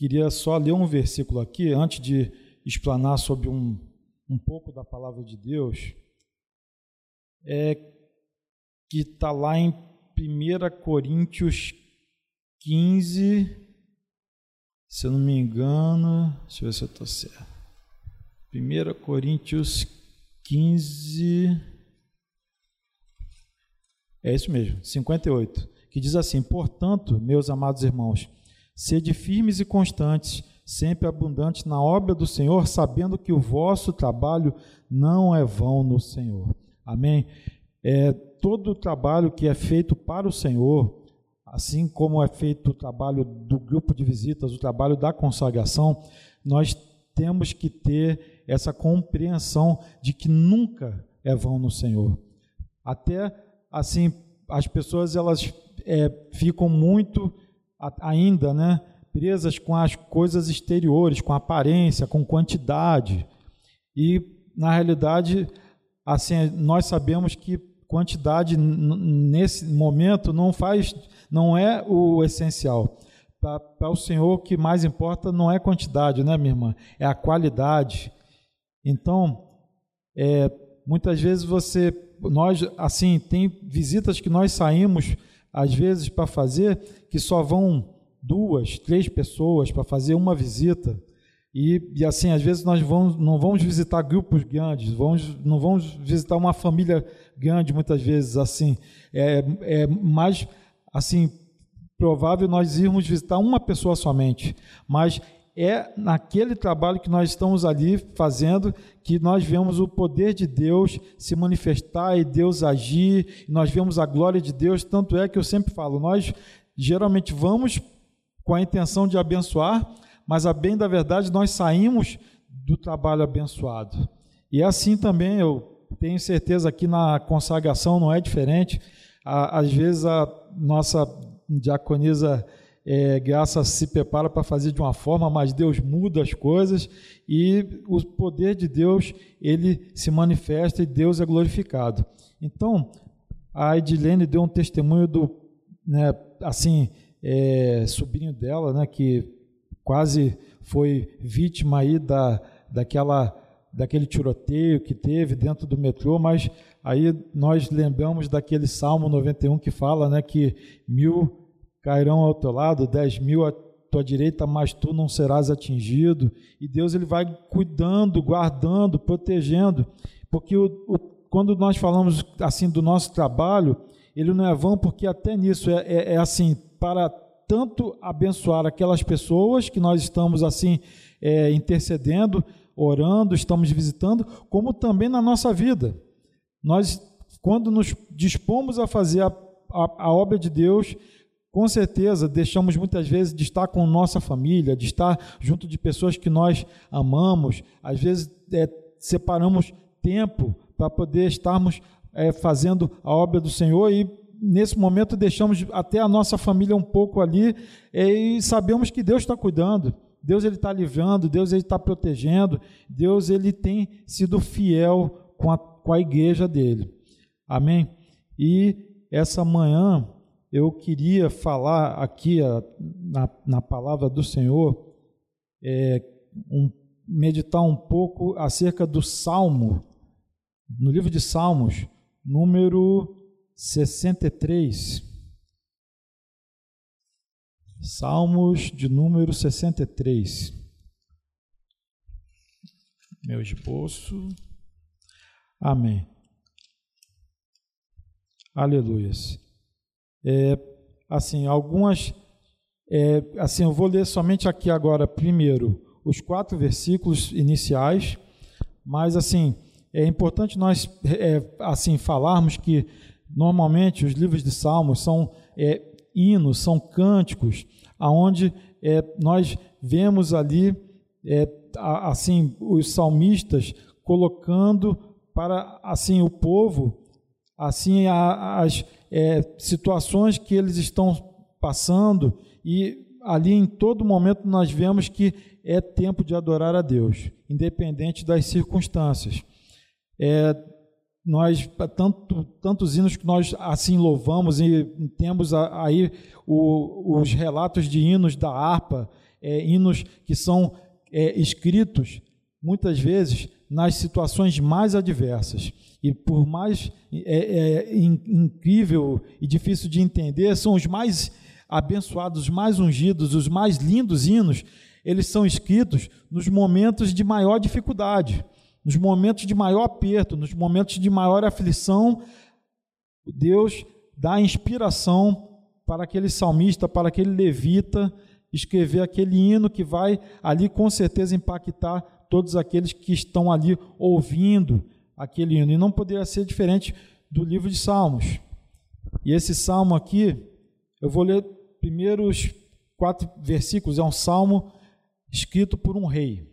queria só ler um versículo aqui, antes de explanar sobre um, um pouco da palavra de Deus, é que está lá em 1 Coríntios 15, se eu não me engano, deixa eu ver se eu estou certo. 1 Coríntios 15, é isso mesmo, 58, que diz assim: Portanto, meus amados irmãos, sede firmes e constantes, sempre abundantes na obra do Senhor, sabendo que o vosso trabalho não é vão no Senhor. Amém? É, todo o trabalho que é feito para o Senhor, assim como é feito o trabalho do grupo de visitas, o trabalho da consagração, nós temos que ter essa compreensão de que nunca é vão no Senhor. Até assim, as pessoas elas é, ficam muito ainda, né, presas com as coisas exteriores, com aparência, com quantidade. E na realidade, assim, nós sabemos que quantidade nesse momento não faz não é o essencial. Para o Senhor, o que mais importa não é quantidade, né, minha irmã? É a qualidade. Então, é, muitas vezes você, nós, assim, tem visitas que nós saímos, às vezes, para fazer, que só vão duas, três pessoas para fazer uma visita. E, e, assim, às vezes nós vamos, não vamos visitar grupos grandes, vamos, não vamos visitar uma família grande, muitas vezes, assim. É, é mais assim, provável nós irmos visitar uma pessoa somente, mas é naquele trabalho que nós estamos ali fazendo que nós vemos o poder de Deus se manifestar e Deus agir, nós vemos a glória de Deus, tanto é que eu sempre falo, nós geralmente vamos com a intenção de abençoar, mas a bem da verdade nós saímos do trabalho abençoado. E é assim também eu tenho certeza que na consagração não é diferente às vezes a nossa diaconisa é, Graça se prepara para fazer de uma forma, mas Deus muda as coisas e o poder de Deus ele se manifesta e Deus é glorificado. Então, a Edilene deu um testemunho do, né, assim, é, sobrinho dela, né, que quase foi vítima aí da, daquela, daquele tiroteio que teve dentro do metrô, mas Aí nós lembramos daquele Salmo 91 que fala né, que mil cairão ao teu lado, dez mil à tua direita, mas tu não serás atingido. E Deus ele vai cuidando, guardando, protegendo, porque o, o, quando nós falamos assim do nosso trabalho, ele não é vão, porque até nisso é, é, é assim, para tanto abençoar aquelas pessoas que nós estamos assim é, intercedendo, orando, estamos visitando, como também na nossa vida. Nós, quando nos dispomos a fazer a, a, a obra de Deus, com certeza deixamos muitas vezes de estar com nossa família, de estar junto de pessoas que nós amamos, às vezes é, separamos tempo para poder estarmos é, fazendo a obra do Senhor e nesse momento deixamos até a nossa família um pouco ali é, e sabemos que Deus está cuidando, Deus ele está livrando, Deus ele está protegendo, Deus ele tem sido fiel com a com a igreja dele. Amém? E essa manhã eu queria falar aqui a, na, na palavra do Senhor, é, um, meditar um pouco acerca do Salmo, no livro de Salmos, número 63. Salmos de número 63. Meu esboço. Amém. Aleluias. É, assim, algumas. É, assim, eu vou ler somente aqui agora, primeiro, os quatro versículos iniciais, mas assim, é importante nós é, assim falarmos que normalmente os livros de Salmos são é, hinos, são cânticos, aonde é, nós vemos ali é, assim os salmistas colocando para assim o povo, assim as é, situações que eles estão passando e ali em todo momento nós vemos que é tempo de adorar a Deus, independente das circunstâncias. É, nós tanto, tantos hinos que nós assim louvamos e temos aí o, os relatos de hinos da harpa é, hinos que são é, escritos muitas vezes nas situações mais adversas. E por mais é, é, incrível e difícil de entender, são os mais abençoados, os mais ungidos, os mais lindos hinos, eles são escritos nos momentos de maior dificuldade, nos momentos de maior aperto, nos momentos de maior aflição. Deus dá inspiração para aquele salmista, para aquele levita, escrever aquele hino que vai ali com certeza impactar todos aqueles que estão ali ouvindo aquele hino. E não poderia ser diferente do livro de Salmos. E esse salmo aqui, eu vou ler primeiros quatro versículos, é um salmo escrito por um rei,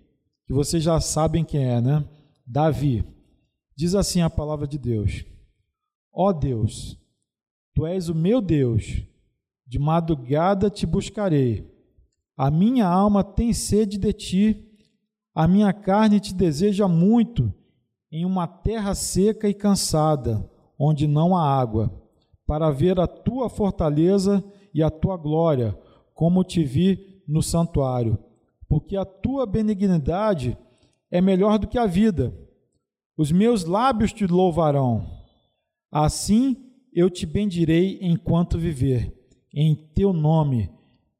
que vocês já sabem quem é, né? Davi. Diz assim a palavra de Deus: Ó oh Deus, tu és o meu Deus, de madrugada te buscarei. A minha alma tem sede de ti a minha carne te deseja muito em uma terra seca e cansada, onde não há água, para ver a tua fortaleza e a tua glória, como te vi no santuário. Porque a tua benignidade é melhor do que a vida. Os meus lábios te louvarão. Assim eu te bendirei enquanto viver. Em teu nome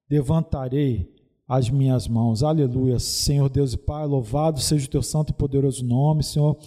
levantarei as minhas mãos. Aleluia. Senhor Deus e Pai, louvado seja o teu santo e poderoso nome, Senhor.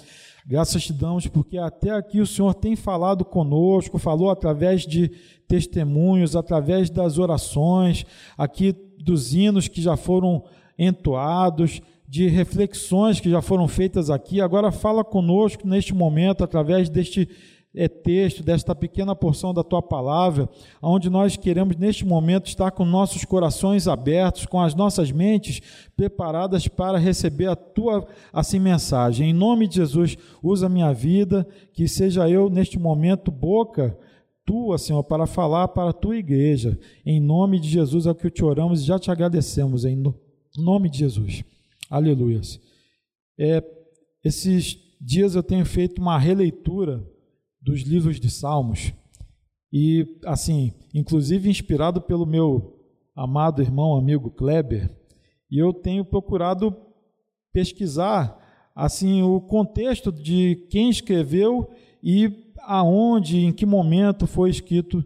Graças te damos porque até aqui o Senhor tem falado conosco, falou através de testemunhos, através das orações, aqui dos hinos que já foram entoados, de reflexões que já foram feitas aqui. Agora fala conosco neste momento através deste é, texto, desta pequena porção da tua palavra, onde nós queremos neste momento estar com nossos corações abertos, com as nossas mentes preparadas para receber a tua assim mensagem. Em nome de Jesus, usa minha vida, que seja eu neste momento boca tua, Senhor, para falar para a tua igreja. Em nome de Jesus é o que te oramos e já te agradecemos em nome de Jesus. Aleluias. É, esses dias eu tenho feito uma releitura dos livros de Salmos. E, assim, inclusive inspirado pelo meu amado irmão, amigo Kleber, e eu tenho procurado pesquisar, assim, o contexto de quem escreveu e aonde, em que momento foi escrito,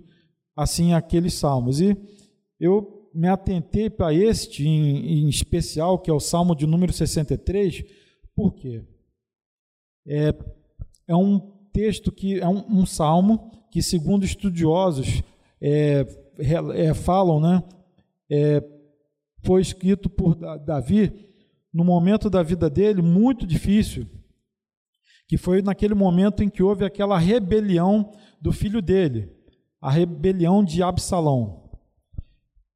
assim, aqueles salmos. E eu me atentei para este em, em, especial, que é o Salmo de número 63, por quê? É, é um texto que é um, um salmo que, segundo estudiosos é, é, falam, né, é, foi escrito por Davi no momento da vida dele muito difícil, que foi naquele momento em que houve aquela rebelião do filho dele, a rebelião de Absalão.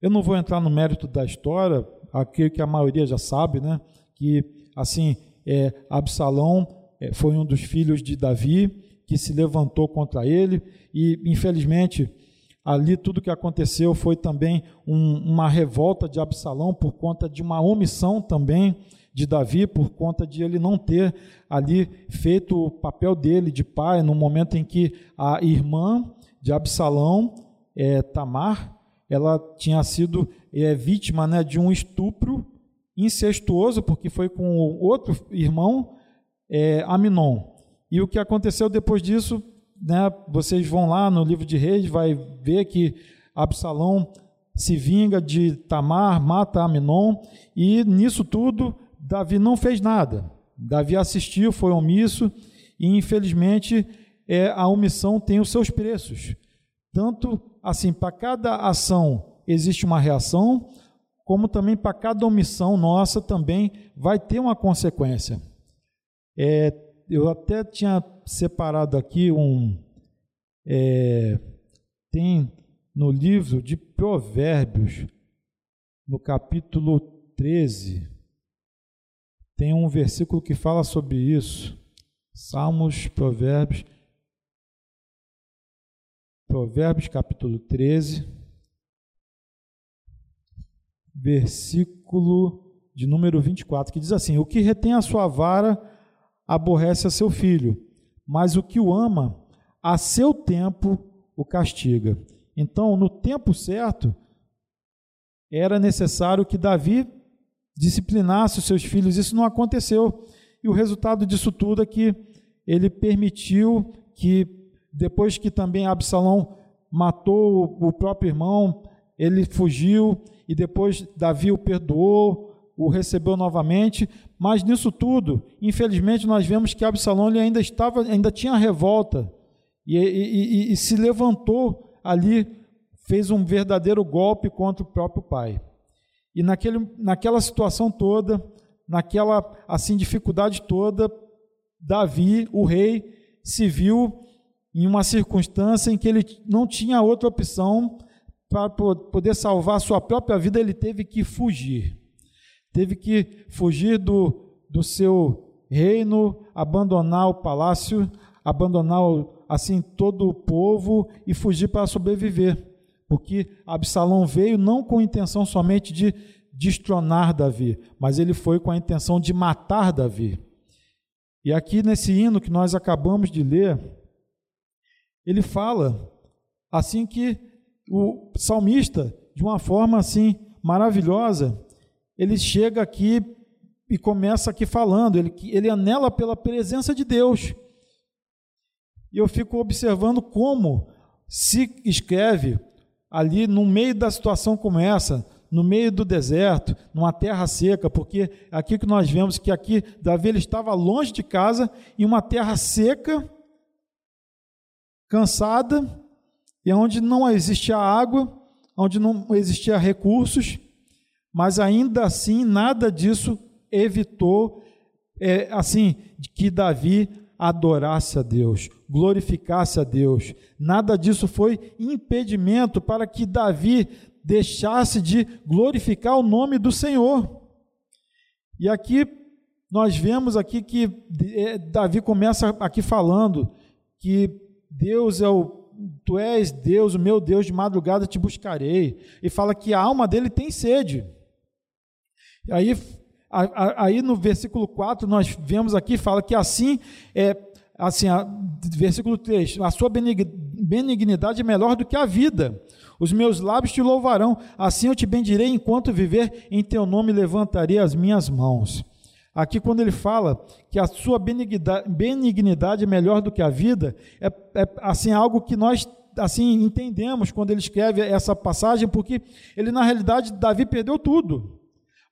Eu não vou entrar no mérito da história, aquilo que a maioria já sabe, né? Que assim, é, Absalão é, foi um dos filhos de Davi que se levantou contra ele, e infelizmente ali tudo que aconteceu foi também um, uma revolta de Absalão por conta de uma omissão também de Davi, por conta de ele não ter ali feito o papel dele de pai, no momento em que a irmã de Absalão, é, Tamar, ela tinha sido é, vítima né, de um estupro incestuoso, porque foi com o outro irmão, é, Aminon. E o que aconteceu depois disso, né, vocês vão lá no livro de Reis, vai ver que Absalão se vinga de Tamar, mata Aminon, e nisso tudo Davi não fez nada. Davi assistiu, foi omisso, e infelizmente é, a omissão tem os seus preços. Tanto assim, para cada ação existe uma reação, como também para cada omissão nossa também vai ter uma consequência. É, eu até tinha separado aqui um. É, tem no livro de Provérbios, no capítulo 13, tem um versículo que fala sobre isso. Salmos, Provérbios. Provérbios, capítulo 13, versículo de número 24, que diz assim: O que retém a sua vara aborrece a seu filho, mas o que o ama, a seu tempo o castiga. Então, no tempo certo, era necessário que Davi disciplinasse os seus filhos. Isso não aconteceu. E o resultado disso tudo é que ele permitiu que, depois que também Absalão matou o próprio irmão, ele fugiu e depois Davi o perdoou, o recebeu novamente, mas nisso tudo, infelizmente, nós vemos que Absalão ele ainda estava, ainda tinha revolta e, e, e, e se levantou ali, fez um verdadeiro golpe contra o próprio pai. E naquele, naquela situação toda, naquela assim dificuldade toda, Davi, o rei, se viu em uma circunstância em que ele não tinha outra opção para poder salvar a sua própria vida, ele teve que fugir. Teve que fugir do, do seu reino, abandonar o palácio, abandonar assim todo o povo e fugir para sobreviver porque Absalão veio não com intenção somente de destronar Davi, mas ele foi com a intenção de matar Davi. E aqui nesse hino que nós acabamos de ler, ele fala assim que o salmista, de uma forma assim maravilhosa, ele chega aqui e começa aqui falando, ele, ele anela pela presença de Deus. E eu fico observando como se escreve ali no meio da situação como essa, no meio do deserto, numa terra seca, porque aqui que nós vemos que aqui Davi ele estava longe de casa, em uma terra seca, cansada, e onde não existia água, onde não existia recursos, mas ainda assim nada disso evitou, é, assim, que Davi adorasse a Deus, glorificasse a Deus. Nada disso foi impedimento para que Davi deixasse de glorificar o nome do Senhor. E aqui nós vemos aqui que é, Davi começa aqui falando que Deus é o tu és Deus, o meu Deus, de madrugada te buscarei. E fala que a alma dele tem sede. Aí Aí no versículo 4 nós vemos aqui, fala que assim, é, assim, a, versículo 3, a sua benignidade é melhor do que a vida. Os meus lábios te louvarão, assim eu te bendirei enquanto viver, em teu nome levantarei as minhas mãos. Aqui, quando ele fala que a sua benignidade, benignidade é melhor do que a vida, é, é assim algo que nós assim entendemos quando ele escreve essa passagem, porque ele na realidade Davi perdeu tudo.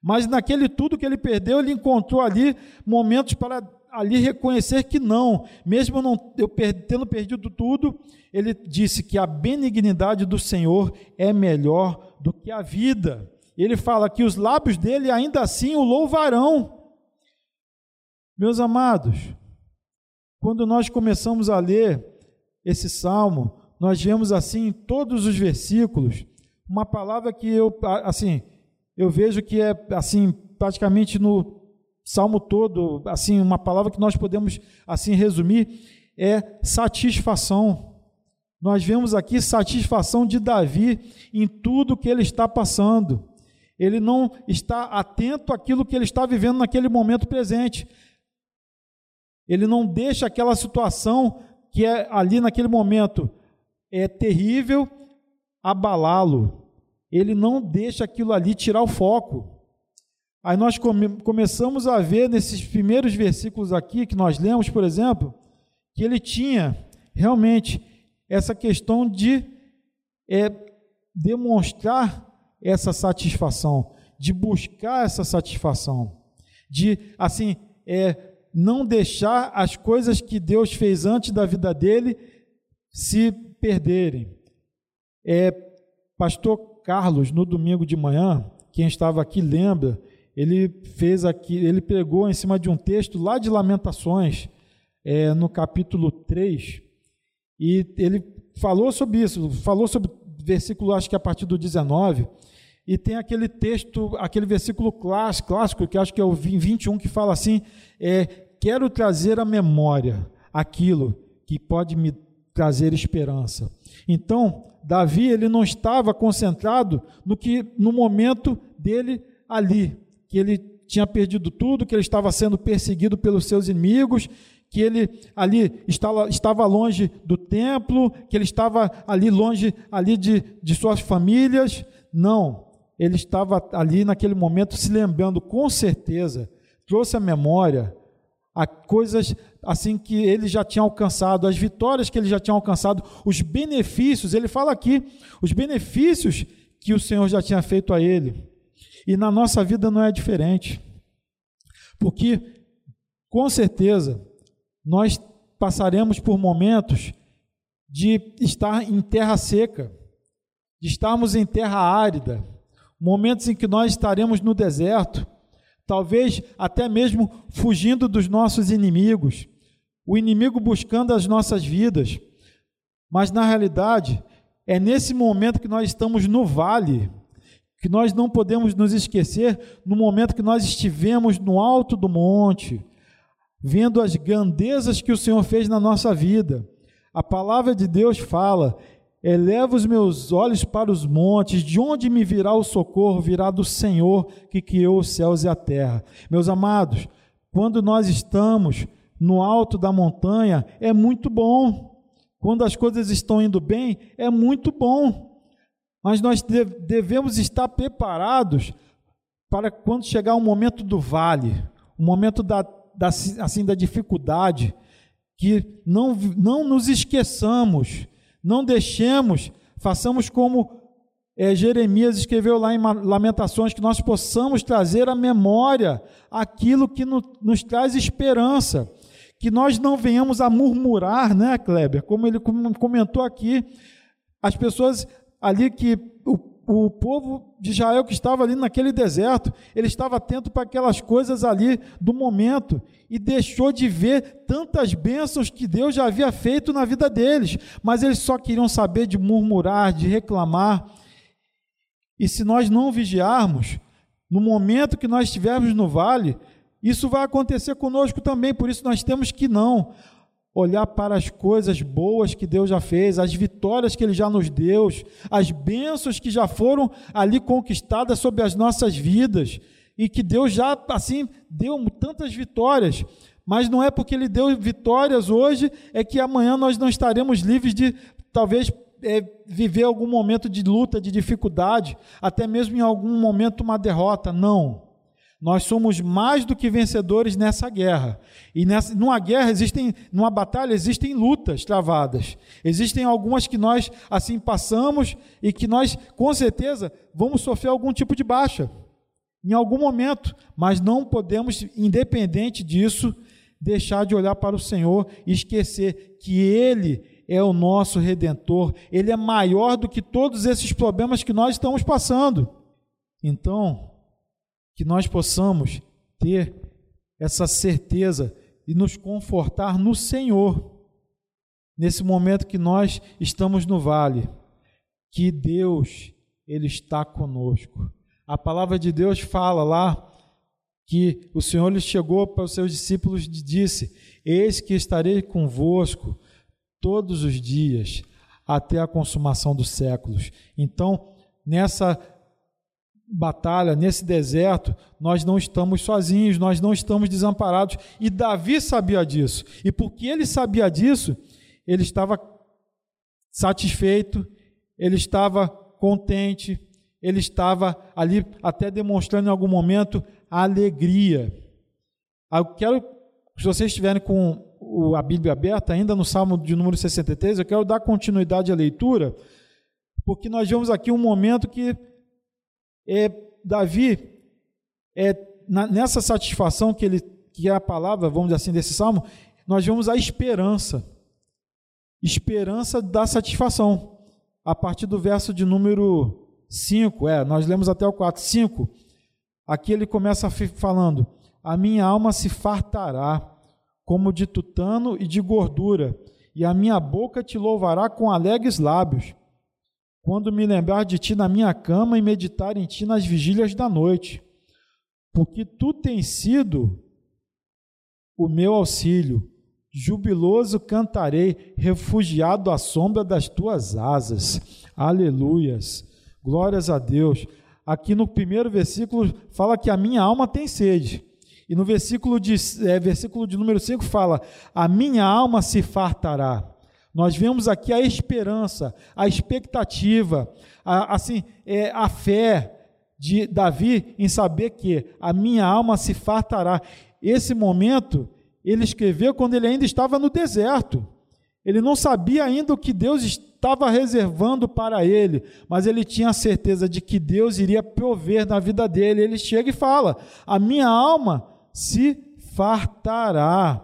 Mas naquele tudo que ele perdeu, ele encontrou ali momentos para ali reconhecer que não, mesmo não eu tendo perdido tudo, ele disse que a benignidade do Senhor é melhor do que a vida. Ele fala que os lábios dele ainda assim o louvarão. Meus amados, quando nós começamos a ler esse salmo, nós vemos assim em todos os versículos uma palavra que eu assim eu vejo que é assim, praticamente no salmo todo, assim, uma palavra que nós podemos assim resumir é satisfação. Nós vemos aqui satisfação de Davi em tudo que ele está passando. Ele não está atento àquilo que ele está vivendo naquele momento presente. Ele não deixa aquela situação que é ali naquele momento é terrível abalá-lo ele não deixa aquilo ali tirar o foco. Aí nós come, começamos a ver nesses primeiros versículos aqui que nós lemos, por exemplo, que ele tinha realmente essa questão de é, demonstrar essa satisfação, de buscar essa satisfação, de assim é, não deixar as coisas que Deus fez antes da vida dele se perderem. É, pastor Carlos, no domingo de manhã, quem estava aqui lembra, ele fez aqui, ele pregou em cima de um texto lá de Lamentações, é, no capítulo 3, e ele falou sobre isso, falou sobre versículo, acho que a partir do 19, e tem aquele texto, aquele versículo clássico, que acho que é o 21, que fala assim: é, Quero trazer à memória aquilo que pode me trazer esperança. Então, Davi ele não estava concentrado no que no momento dele ali, que ele tinha perdido tudo, que ele estava sendo perseguido pelos seus inimigos, que ele ali estava, longe do templo, que ele estava ali longe ali de, de suas famílias. Não. ele estava ali naquele momento se lembrando com certeza, trouxe à memória a coisas assim que ele já tinha alcançado, as vitórias que ele já tinha alcançado, os benefícios, ele fala aqui, os benefícios que o Senhor já tinha feito a ele. E na nossa vida não é diferente. Porque com certeza nós passaremos por momentos de estar em terra seca, de estarmos em terra árida, momentos em que nós estaremos no deserto, talvez até mesmo fugindo dos nossos inimigos, o inimigo buscando as nossas vidas. Mas na realidade, é nesse momento que nós estamos no vale, que nós não podemos nos esquecer no momento que nós estivemos no alto do monte, vendo as grandezas que o Senhor fez na nossa vida. A palavra de Deus fala: Eleva os meus olhos para os montes, de onde me virá o socorro? Virá do Senhor que criou os céus e a terra. Meus amados, quando nós estamos no alto da montanha, é muito bom. Quando as coisas estão indo bem, é muito bom. Mas nós devemos estar preparados para quando chegar o momento do vale, o momento da, da, assim, da dificuldade, que não, não nos esqueçamos não deixemos, façamos como é, Jeremias escreveu lá em Lamentações, que nós possamos trazer à memória aquilo que no, nos traz esperança. Que nós não venhamos a murmurar, né, Kleber? Como ele comentou aqui, as pessoas ali que o o povo de Israel que estava ali naquele deserto, ele estava atento para aquelas coisas ali do momento e deixou de ver tantas bênçãos que Deus já havia feito na vida deles, mas eles só queriam saber de murmurar, de reclamar. E se nós não vigiarmos, no momento que nós estivermos no vale, isso vai acontecer conosco também, por isso nós temos que não olhar para as coisas boas que Deus já fez, as vitórias que Ele já nos deu, as bênçãos que já foram ali conquistadas sobre as nossas vidas e que Deus já assim deu tantas vitórias. Mas não é porque Ele deu vitórias hoje é que amanhã nós não estaremos livres de talvez é, viver algum momento de luta, de dificuldade, até mesmo em algum momento uma derrota. Não. Nós somos mais do que vencedores nessa guerra. E nessa, numa guerra existem, numa batalha existem lutas travadas. Existem algumas que nós assim passamos e que nós com certeza vamos sofrer algum tipo de baixa em algum momento, mas não podemos, independente disso, deixar de olhar para o Senhor e esquecer que Ele é o nosso redentor, Ele é maior do que todos esses problemas que nós estamos passando. Então, que nós possamos ter essa certeza e nos confortar no Senhor, nesse momento que nós estamos no vale, que Deus, Ele está conosco. A palavra de Deus fala lá que o Senhor lhe chegou para os seus discípulos e disse: Eis que estarei convosco todos os dias, até a consumação dos séculos. Então, nessa batalha, nesse deserto, nós não estamos sozinhos, nós não estamos desamparados. E Davi sabia disso. E porque ele sabia disso, ele estava satisfeito, ele estava contente, ele estava ali até demonstrando em algum momento alegria. Eu quero, se vocês estiverem com a Bíblia aberta, ainda no Salmo de número 63, eu quero dar continuidade à leitura, porque nós vemos aqui um momento que é, Davi, é, na, nessa satisfação que ele que é a palavra, vamos dizer assim, desse salmo, nós vemos a esperança. Esperança da satisfação. A partir do verso de número 5, é, nós lemos até o 4, 5. Aqui ele começa falando: A minha alma se fartará como de tutano e de gordura, e a minha boca te louvará com alegres lábios quando me lembrar de ti na minha cama e meditar em ti nas vigílias da noite, porque tu tens sido o meu auxílio. Jubiloso cantarei, refugiado à sombra das tuas asas. Aleluias. Glórias a Deus. Aqui no primeiro versículo fala que a minha alma tem sede. E no versículo de, é, versículo de número 5 fala: A minha alma se fartará. Nós vemos aqui a esperança, a expectativa, a, assim, é, a fé de Davi em saber que a minha alma se fartará. Esse momento ele escreveu quando ele ainda estava no deserto. Ele não sabia ainda o que Deus estava reservando para ele, mas ele tinha a certeza de que Deus iria prover na vida dele. Ele chega e fala: A minha alma se fartará.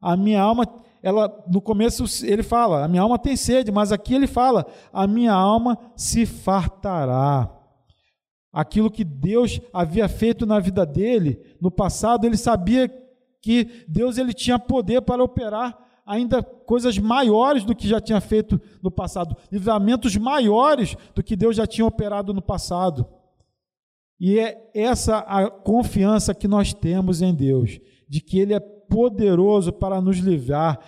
A minha alma, ela no começo ele fala: A minha alma tem sede, mas aqui ele fala: A minha alma se fartará aquilo que Deus havia feito na vida dele no passado, ele sabia que Deus ele tinha poder para operar ainda coisas maiores do que já tinha feito no passado, livramentos maiores do que Deus já tinha operado no passado. E é essa a confiança que nós temos em Deus, de que Ele é poderoso para nos livrar,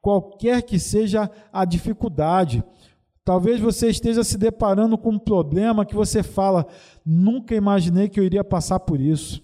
qualquer que seja a dificuldade. Talvez você esteja se deparando com um problema que você fala: nunca imaginei que eu iria passar por isso.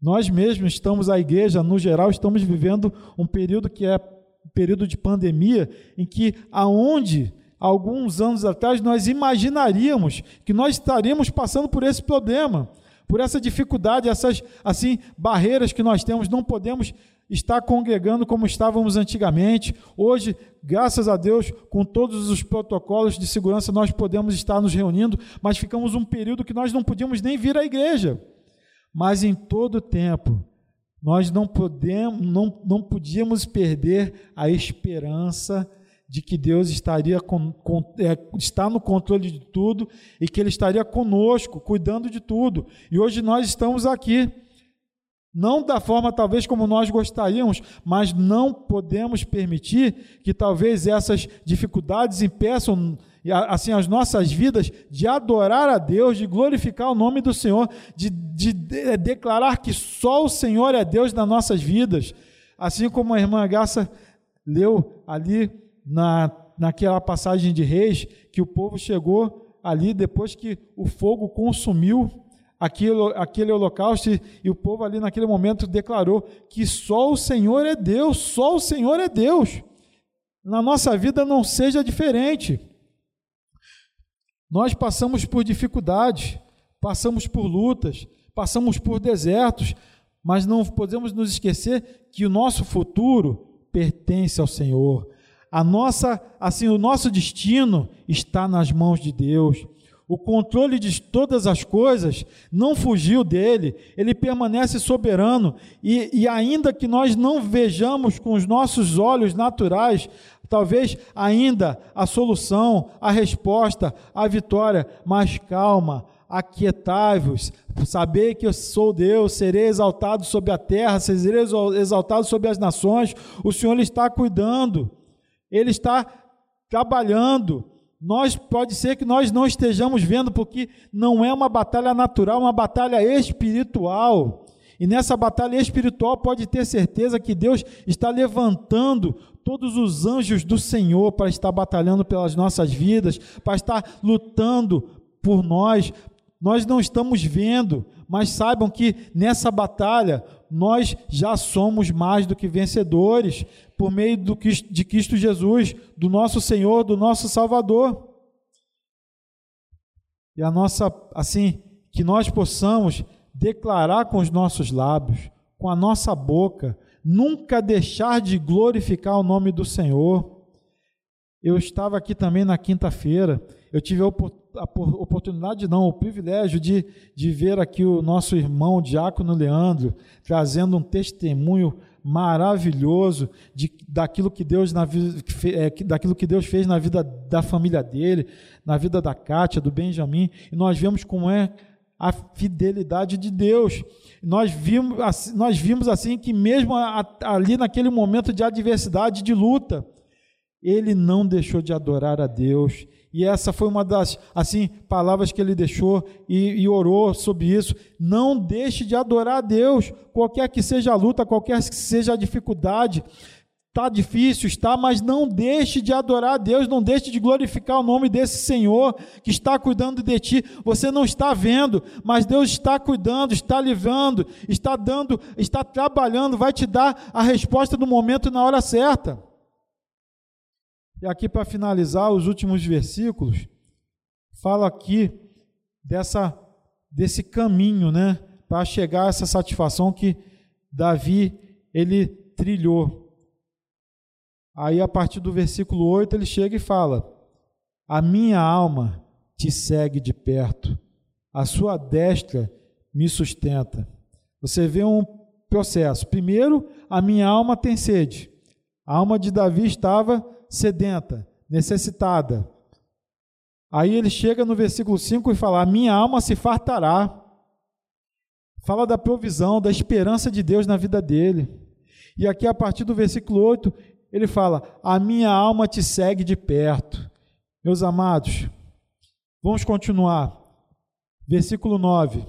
Nós mesmos estamos, a igreja, no geral, estamos vivendo um período que é um período de pandemia, em que aonde alguns anos atrás nós imaginaríamos que nós estaríamos passando por esse problema, por essa dificuldade, essas assim barreiras que nós temos, não podemos estar congregando como estávamos antigamente. Hoje, graças a Deus, com todos os protocolos de segurança, nós podemos estar nos reunindo, mas ficamos um período que nós não podíamos nem vir à igreja. Mas em todo tempo, nós não podemos, não, não podíamos perder a esperança de que Deus estaria com, com, é, está no controle de tudo e que Ele estaria conosco, cuidando de tudo. E hoje nós estamos aqui não da forma talvez como nós gostaríamos, mas não podemos permitir que talvez essas dificuldades impeçam assim as nossas vidas de adorar a Deus, de glorificar o nome do Senhor, de, de, de declarar que só o Senhor é Deus nas nossas vidas. Assim como a irmã Graça leu ali na, naquela passagem de Reis, que o povo chegou ali depois que o fogo consumiu aquilo, aquele holocausto e, o povo ali naquele momento declarou que só o Senhor é Deus, só o Senhor é Deus. Na nossa vida não seja diferente. Nós passamos por dificuldades, passamos por lutas, passamos por desertos, mas não podemos nos esquecer que o nosso futuro pertence ao Senhor. A nossa, assim, o nosso destino está nas mãos de Deus o controle de todas as coisas não fugiu dele, ele permanece soberano, e, e, ainda que nós não vejamos com os nossos olhos naturais, talvez ainda a solução, a resposta, a vitória, mas calma, aquietai-vos, saber que eu sou Deus, serei exaltado sobre a terra, serei exaltado sobre as nações, o Senhor está cuidando, Ele está trabalhando, nós pode ser que nós não estejamos vendo porque não é uma batalha natural, é uma batalha espiritual. E nessa batalha espiritual pode ter certeza que Deus está levantando todos os anjos do Senhor para estar batalhando pelas nossas vidas, para estar lutando por nós. Nós não estamos vendo, mas saibam que nessa batalha nós já somos mais do que vencedores por meio do, de Cristo Jesus, do nosso Senhor, do nosso Salvador. E a nossa, assim, que nós possamos declarar com os nossos lábios, com a nossa boca, nunca deixar de glorificar o nome do Senhor. Eu estava aqui também na quinta-feira, eu tive a a oportunidade, não, o privilégio de, de ver aqui o nosso irmão Diácono Leandro trazendo um testemunho maravilhoso de, daquilo, que Deus na, é, daquilo que Deus fez na vida da família dele, na vida da Kátia, do Benjamin, e nós vemos como é a fidelidade de Deus. Nós vimos, nós vimos assim que mesmo ali naquele momento de adversidade, de luta, ele não deixou de adorar a Deus. E essa foi uma das assim palavras que ele deixou e, e, orou sobre isso. Não deixe de adorar a Deus, qualquer que seja a luta, qualquer que seja a dificuldade. Está difícil, está, mas não deixe de adorar a Deus, não deixe de glorificar o nome desse Senhor que está cuidando de ti. Você não está vendo, mas Deus está cuidando, está livrando, está dando, está trabalhando, vai te dar a resposta no momento e na hora certa. E aqui para finalizar, os últimos versículos, fala aqui dessa desse caminho, né, para chegar a essa satisfação que Davi ele trilhou. Aí a partir do versículo 8 ele chega e fala: A minha alma te segue de perto, a sua destra me sustenta. Você vê um processo. Primeiro, a minha alma tem sede. A alma de Davi estava sedenta, necessitada. Aí ele chega no versículo 5 e fala: minha alma se fartará. Fala da provisão, da esperança de Deus na vida dele. E aqui, a partir do versículo 8, ele fala: A minha alma te segue de perto. Meus amados, vamos continuar. Versículo 9.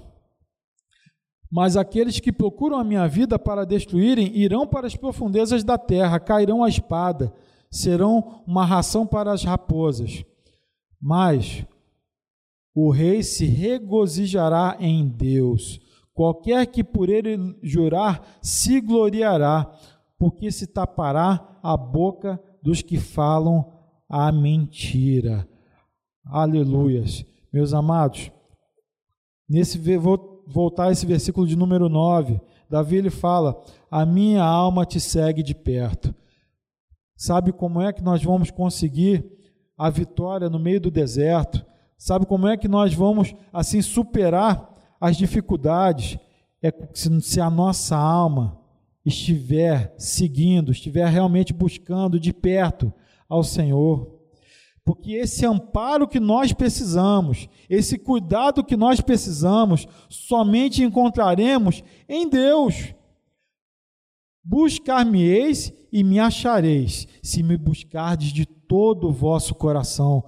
Mas aqueles que procuram a minha vida para destruírem irão para as profundezas da terra, cairão a espada, serão uma ração para as raposas. Mas o rei se regozijará em Deus. Qualquer que por ele jurar se gloriará, porque se tapará a boca dos que falam a mentira. Aleluias. Meus amados, nesse vou voltar a esse versículo de número 9, Davi ele fala: "A minha alma te segue de perto". Sabe como é que nós vamos conseguir a vitória no meio do deserto? Sabe como é que nós vamos assim superar as dificuldades? É se a nossa alma estiver seguindo, estiver realmente buscando de perto ao Senhor. Porque esse amparo que nós precisamos, esse cuidado que nós precisamos, somente encontraremos em Deus. Buscar-me-eis e me achareis, se me buscardes de todo o vosso coração.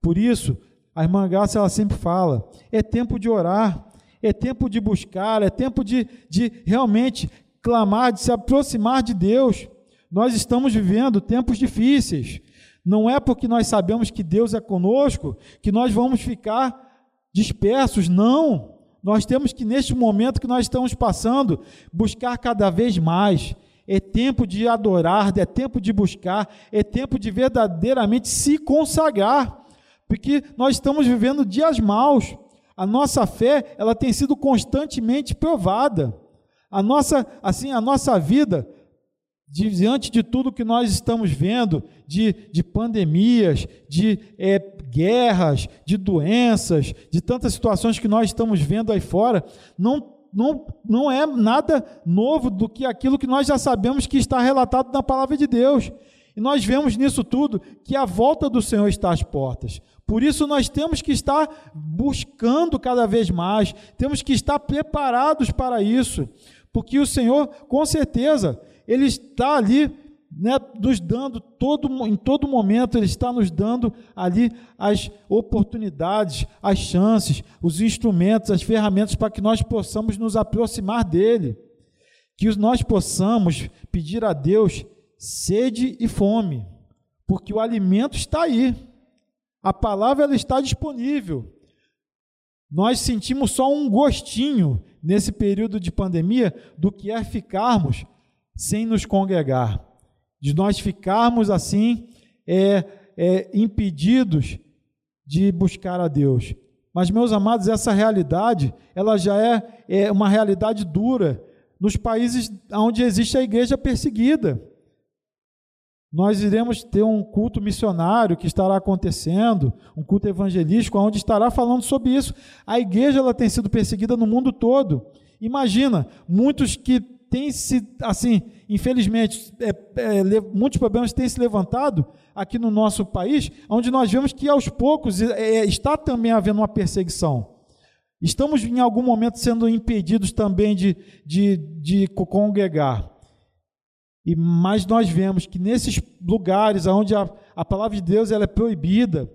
Por isso, a irmã Graça ela sempre fala: é tempo de orar, é tempo de buscar, é tempo de, de realmente clamar, de se aproximar de Deus. Nós estamos vivendo tempos difíceis, não é porque nós sabemos que Deus é conosco que nós vamos ficar dispersos, não. Nós temos que, neste momento que nós estamos passando, buscar cada vez mais. É tempo de adorar, é tempo de buscar, é tempo de verdadeiramente se consagrar, porque nós estamos vivendo dias maus. A nossa fé, ela tem sido constantemente provada. A nossa, assim, a nossa vida diante de tudo que nós estamos vendo, de, de pandemias, de é, guerras, de doenças, de tantas situações que nós estamos vendo aí fora, não, não, não é nada novo do que aquilo que nós já sabemos que está relatado na palavra de Deus. E nós vemos nisso tudo que a volta do Senhor está às portas. Por isso nós temos que estar buscando cada vez mais, temos que estar preparados para isso, porque o Senhor, com certeza, ele está ali né, nos dando todo, em todo momento, Ele está nos dando ali as oportunidades, as chances, os instrumentos, as ferramentas para que nós possamos nos aproximar dEle. Que nós possamos pedir a Deus sede e fome, porque o alimento está aí, a palavra ela está disponível. Nós sentimos só um gostinho nesse período de pandemia do que é ficarmos sem nos congregar, de nós ficarmos assim é, é, impedidos de buscar a Deus. Mas, meus amados, essa realidade, ela já é, é uma realidade dura nos países onde existe a igreja perseguida. Nós iremos ter um culto missionário que estará acontecendo, um culto evangelístico, onde estará falando sobre isso. A igreja ela tem sido perseguida no mundo todo. Imagina, muitos que tem se, assim, infelizmente, é, é, muitos problemas têm se levantado aqui no nosso país, onde nós vemos que aos poucos é, está também havendo uma perseguição. Estamos em algum momento sendo impedidos também de, de, de congregar. E, mas nós vemos que nesses lugares onde a, a palavra de Deus ela é proibida,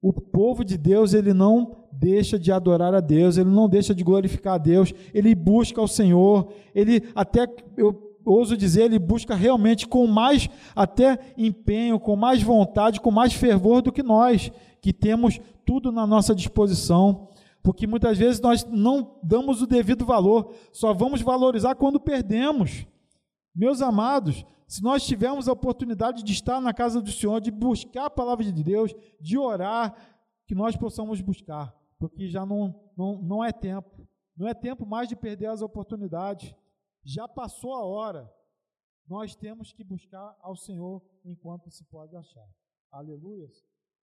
o povo de Deus ele não deixa de adorar a Deus, ele não deixa de glorificar a Deus, ele busca o Senhor, ele até, eu ouso dizer, ele busca realmente com mais até empenho, com mais vontade, com mais fervor do que nós, que temos tudo na nossa disposição, porque muitas vezes nós não damos o devido valor, só vamos valorizar quando perdemos. Meus amados, se nós tivermos a oportunidade de estar na casa do Senhor, de buscar a palavra de Deus, de orar, que nós possamos buscar porque já não não, não é tempo. Não é tempo mais de perder as oportunidades. Já passou a hora. Nós temos que buscar ao Senhor enquanto se pode achar. Aleluia.